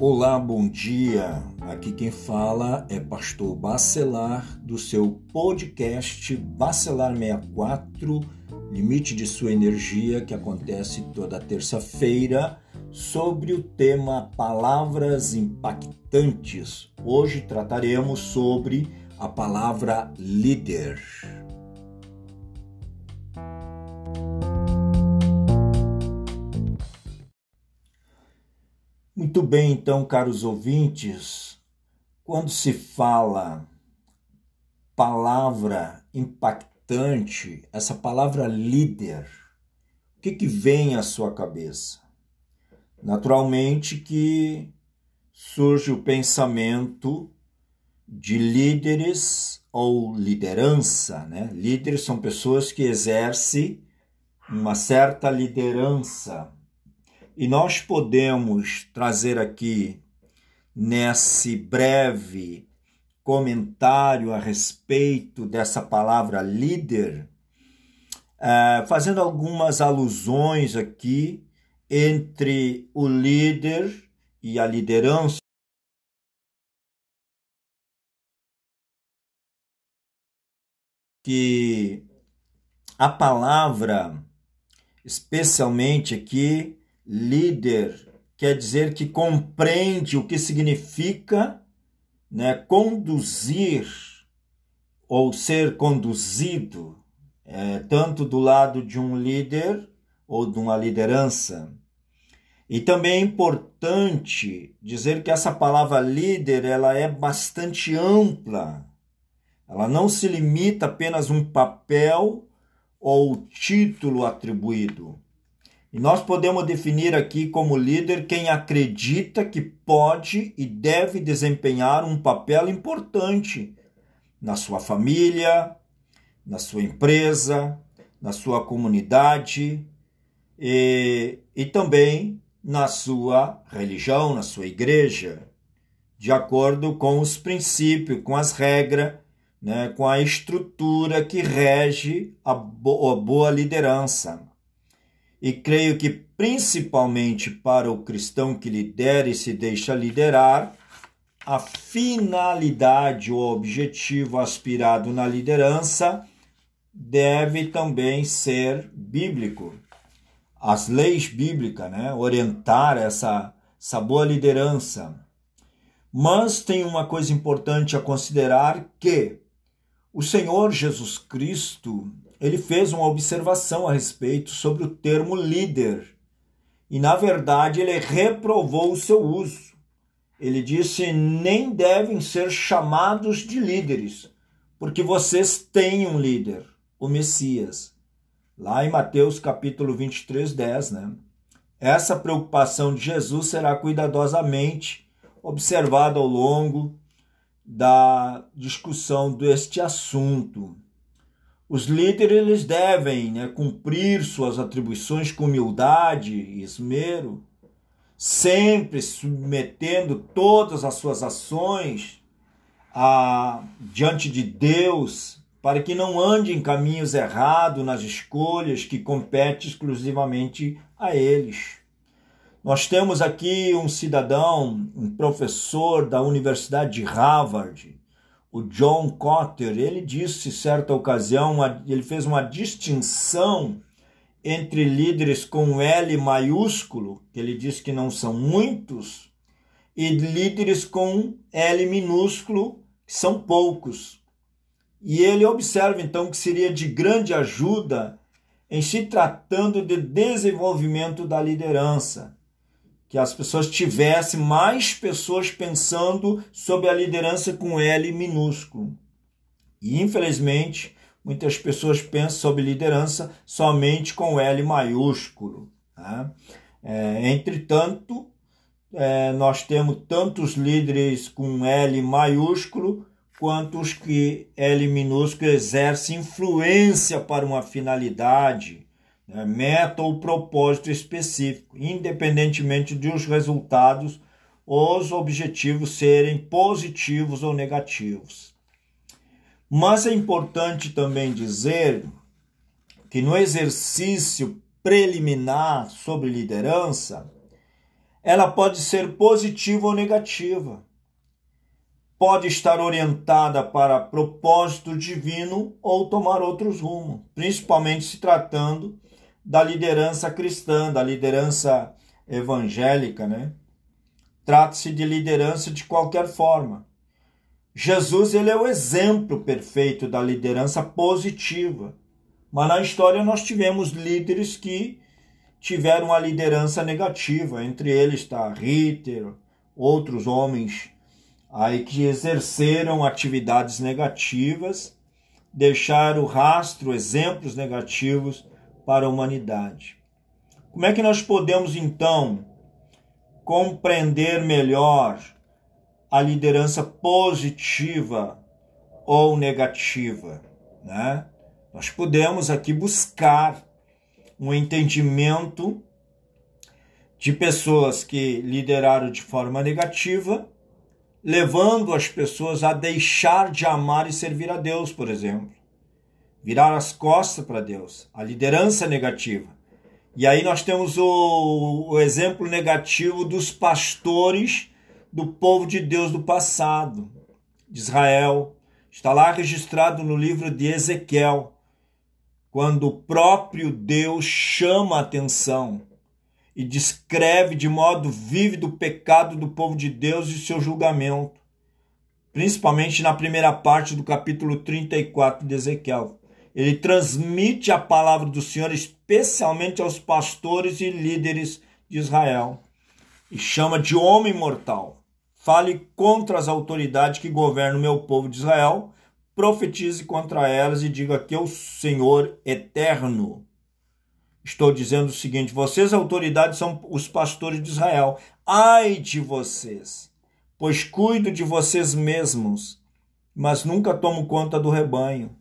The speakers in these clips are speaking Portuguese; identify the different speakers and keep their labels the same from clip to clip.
Speaker 1: Olá, bom dia. Aqui quem fala é Pastor Bacelar do seu podcast Bacelar 64, Limite de Sua Energia, que acontece toda terça-feira, sobre o tema Palavras Impactantes. Hoje trataremos sobre a palavra líder. Muito bem, então, caros ouvintes, quando se fala palavra impactante, essa palavra líder, o que, que vem à sua cabeça? Naturalmente que surge o pensamento de líderes ou liderança, né? Líderes são pessoas que exercem uma certa liderança e nós podemos trazer aqui, nesse breve comentário a respeito dessa palavra líder, uh, fazendo algumas alusões aqui entre o líder e a liderança. Que a palavra, especialmente aqui, líder quer dizer que compreende o que significa né, conduzir ou ser conduzido, é, tanto do lado de um líder ou de uma liderança. E também é importante dizer que essa palavra líder ela é bastante ampla. Ela não se limita apenas a um papel ou título atribuído. E nós podemos definir aqui como líder quem acredita que pode e deve desempenhar um papel importante na sua família, na sua empresa, na sua comunidade e, e também na sua religião, na sua igreja, de acordo com os princípios, com as regras, né, com a estrutura que rege a, bo a boa liderança. E creio que, principalmente para o cristão que lidera e se deixa liderar, a finalidade ou objetivo aspirado na liderança deve também ser bíblico. As leis bíblicas, né? orientar essa, essa boa liderança. Mas tem uma coisa importante a considerar que o Senhor Jesus Cristo ele fez uma observação a respeito sobre o termo líder. E, na verdade, ele reprovou o seu uso. Ele disse: nem devem ser chamados de líderes, porque vocês têm um líder, o Messias. Lá em Mateus capítulo 23, 10, né? Essa preocupação de Jesus será cuidadosamente observada ao longo da discussão deste assunto. Os líderes eles devem né, cumprir suas atribuições com humildade e esmero, sempre submetendo todas as suas ações a, diante de Deus, para que não ande em caminhos errados nas escolhas que competem exclusivamente a eles. Nós temos aqui um cidadão, um professor da Universidade de Harvard, o John Cotter, ele disse certa ocasião, ele fez uma distinção entre líderes com L maiúsculo, que ele diz que não são muitos, e líderes com L minúsculo, que são poucos. E ele observa então que seria de grande ajuda em se tratando de desenvolvimento da liderança que as pessoas tivessem mais pessoas pensando sobre a liderança com L minúsculo. E infelizmente, muitas pessoas pensam sobre liderança somente com L maiúsculo. Tá? É, entretanto, é, nós temos tantos líderes com L maiúsculo quanto os que L minúsculo exercem influência para uma finalidade né, meta ou propósito específico, independentemente de os resultados os objetivos serem positivos ou negativos. Mas é importante também dizer que no exercício preliminar sobre liderança, ela pode ser positiva ou negativa. Pode estar orientada para propósito divino ou tomar outros rumos, principalmente se tratando da liderança cristã, da liderança evangélica, né? Trata-se de liderança de qualquer forma. Jesus ele é o exemplo perfeito da liderança positiva. Mas na história nós tivemos líderes que tiveram a liderança negativa. Entre eles está Ritter, outros homens aí que exerceram atividades negativas, deixaram rastro, exemplos negativos para a humanidade. Como é que nós podemos então compreender melhor a liderança positiva ou negativa, né? Nós podemos aqui buscar um entendimento de pessoas que lideraram de forma negativa, levando as pessoas a deixar de amar e servir a Deus, por exemplo. Virar as costas para Deus, a liderança negativa. E aí nós temos o, o exemplo negativo dos pastores do povo de Deus do passado, de Israel. Está lá registrado no livro de Ezequiel quando o próprio Deus chama a atenção e descreve de modo vívido o pecado do povo de Deus e seu julgamento, principalmente na primeira parte do capítulo 34 de Ezequiel. Ele transmite a palavra do Senhor especialmente aos pastores e líderes de Israel e chama de homem mortal. Fale contra as autoridades que governam o meu povo de Israel profetize contra elas e diga que o Senhor eterno. Estou dizendo o seguinte: vocês, autoridades, são os pastores de Israel. Ai de vocês, pois cuido de vocês mesmos, mas nunca tomo conta do rebanho.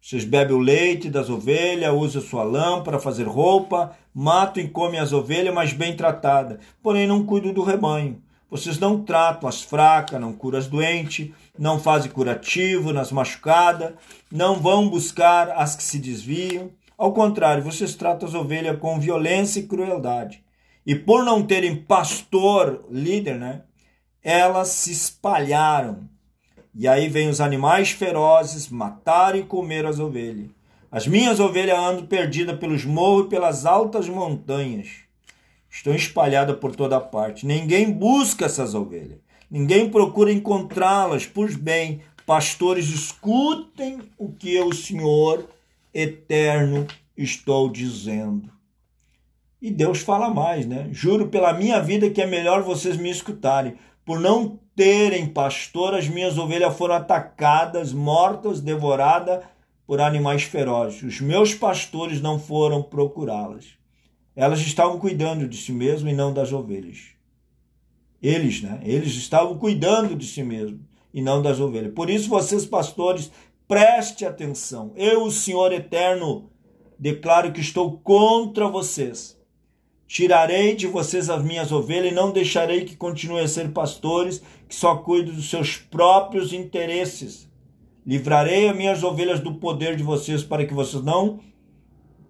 Speaker 1: Vocês bebem o leite das ovelhas, usam sua lã para fazer roupa, matam e comem as ovelhas, mas bem tratada, porém não cuido do rebanho. Vocês não tratam as fracas, não curam as doentes, não fazem curativo nas machucadas, não vão buscar as que se desviam. Ao contrário, vocês tratam as ovelhas com violência e crueldade. E por não terem pastor, líder, né? Elas se espalharam. E aí vem os animais ferozes matar e comer as ovelhas. As minhas ovelhas andam perdidas pelos morros e pelas altas montanhas estão espalhadas por toda parte. Ninguém busca essas ovelhas. Ninguém procura encontrá-las. Pois bem, pastores, escutem o que o Senhor eterno estou dizendo. E Deus fala mais, né? Juro pela minha vida que é melhor vocês me escutarem. Por não terem pastor, as minhas ovelhas foram atacadas, mortas, devoradas por animais ferozes. Os meus pastores não foram procurá-las. Elas estavam cuidando de si mesmo e não das ovelhas. Eles, né? Eles estavam cuidando de si mesmo e não das ovelhas. Por isso, vocês, pastores, preste atenção. Eu, o Senhor eterno, declaro que estou contra vocês. Tirarei de vocês as minhas ovelhas e não deixarei que continuem a ser pastores que só cuidam dos seus próprios interesses. Livrarei as minhas ovelhas do poder de vocês para que vocês não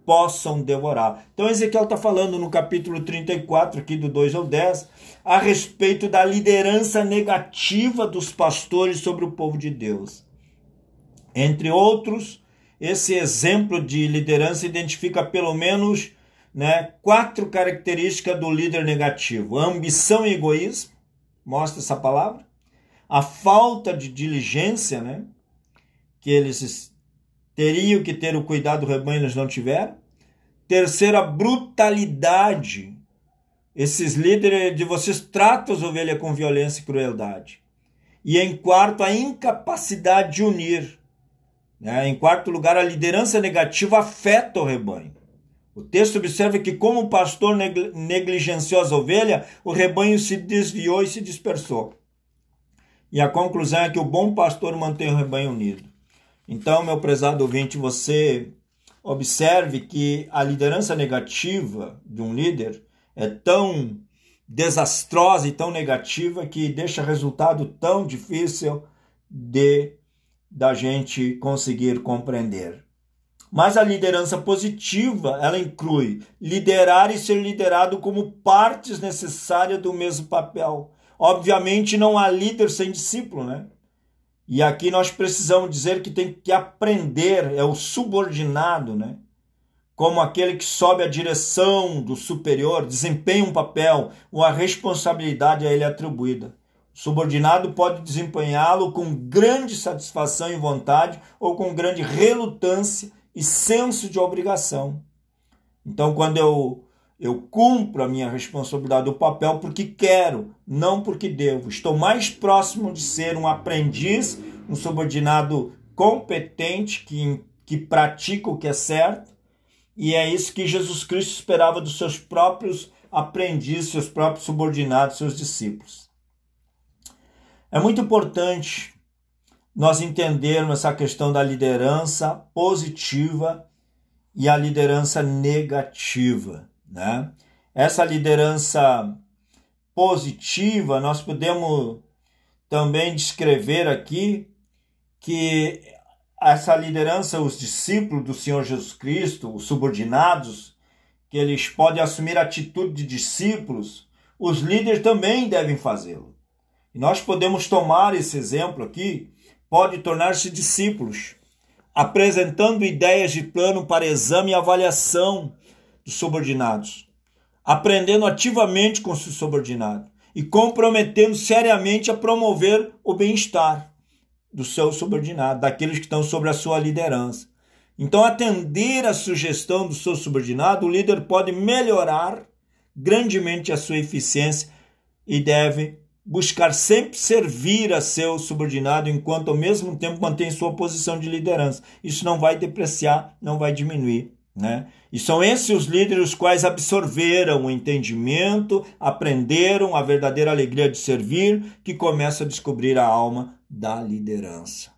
Speaker 1: possam devorar. Então Ezequiel está falando no capítulo 34, aqui do 2 ao 10, a respeito da liderança negativa dos pastores sobre o povo de Deus. Entre outros, esse exemplo de liderança identifica pelo menos né, quatro características do líder negativo: ambição e egoísmo, mostra essa palavra, a falta de diligência, né, que eles teriam que ter o cuidado do rebanho, eles não tiveram. Terceira, brutalidade. Esses líderes de vocês tratam as ovelhas com violência e crueldade. E em quarto, a incapacidade de unir. Né? Em quarto lugar, a liderança negativa afeta o rebanho. O texto observa que, como o pastor negligenciou as ovelhas, o rebanho se desviou e se dispersou. E a conclusão é que o bom pastor mantém o rebanho unido. Então, meu prezado ouvinte, você observe que a liderança negativa de um líder é tão desastrosa e tão negativa que deixa resultado tão difícil de da gente conseguir compreender. Mas a liderança positiva, ela inclui liderar e ser liderado como partes necessárias do mesmo papel. Obviamente não há líder sem discípulo, né? E aqui nós precisamos dizer que tem que aprender, é o subordinado, né? Como aquele que sobe a direção do superior, desempenha um papel ou a responsabilidade a ele atribuída. Subordinado pode desempenhá-lo com grande satisfação e vontade ou com grande relutância e senso de obrigação. Então, quando eu, eu cumpro a minha responsabilidade, o papel, porque quero, não porque devo, estou mais próximo de ser um aprendiz, um subordinado competente que, que pratica o que é certo, e é isso que Jesus Cristo esperava dos seus próprios aprendizes, seus próprios subordinados, seus discípulos. É muito importante nós entendermos essa questão da liderança positiva e a liderança negativa, né? Essa liderança positiva, nós podemos também descrever aqui que essa liderança, os discípulos do Senhor Jesus Cristo, os subordinados, que eles podem assumir a atitude de discípulos, os líderes também devem fazê-lo. E nós podemos tomar esse exemplo aqui pode tornar-se discípulos, apresentando ideias de plano para exame e avaliação dos subordinados, aprendendo ativamente com seu subordinado e comprometendo seriamente a promover o bem-estar do seu subordinado, daqueles que estão sobre a sua liderança. Então, atender à sugestão do seu subordinado, o líder pode melhorar grandemente a sua eficiência e deve buscar sempre servir a seu subordinado enquanto ao mesmo tempo mantém sua posição de liderança. Isso não vai depreciar, não vai diminuir. Né? E são esses os líderes os quais absorveram o entendimento, aprenderam a verdadeira alegria de servir, que começa a descobrir a alma da liderança.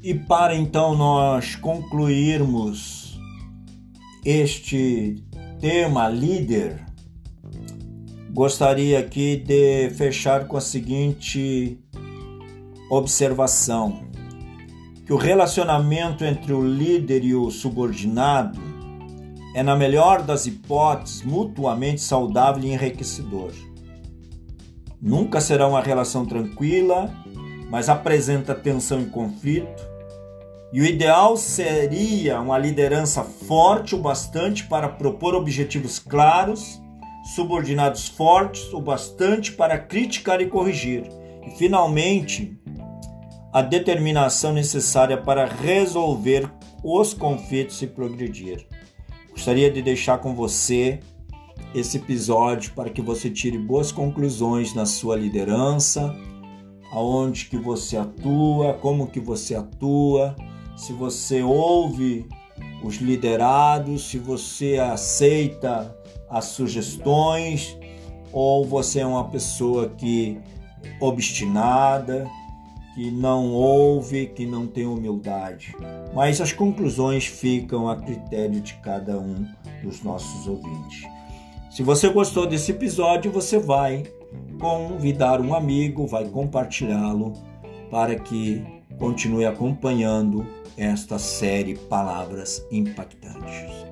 Speaker 1: E para então nós concluirmos este tema líder, gostaria aqui de fechar com a seguinte observação: que o relacionamento entre o líder e o subordinado é, na melhor das hipóteses, mutuamente saudável e enriquecedor. Nunca será uma relação tranquila, mas apresenta tensão e conflito, e o ideal seria uma liderança forte o bastante para propor objetivos claros, subordinados fortes o bastante para criticar e corrigir. E, finalmente, a determinação necessária para resolver os conflitos e progredir. Gostaria de deixar com você esse episódio para que você tire boas conclusões na sua liderança, aonde que você atua, como que você atua, se você ouve os liderados, se você aceita as sugestões ou você é uma pessoa que obstinada, que não ouve, que não tem humildade. Mas as conclusões ficam a critério de cada um dos nossos ouvintes. Se você gostou desse episódio, você vai convidar um amigo, vai compartilhá-lo para que continue acompanhando esta série Palavras Impactantes.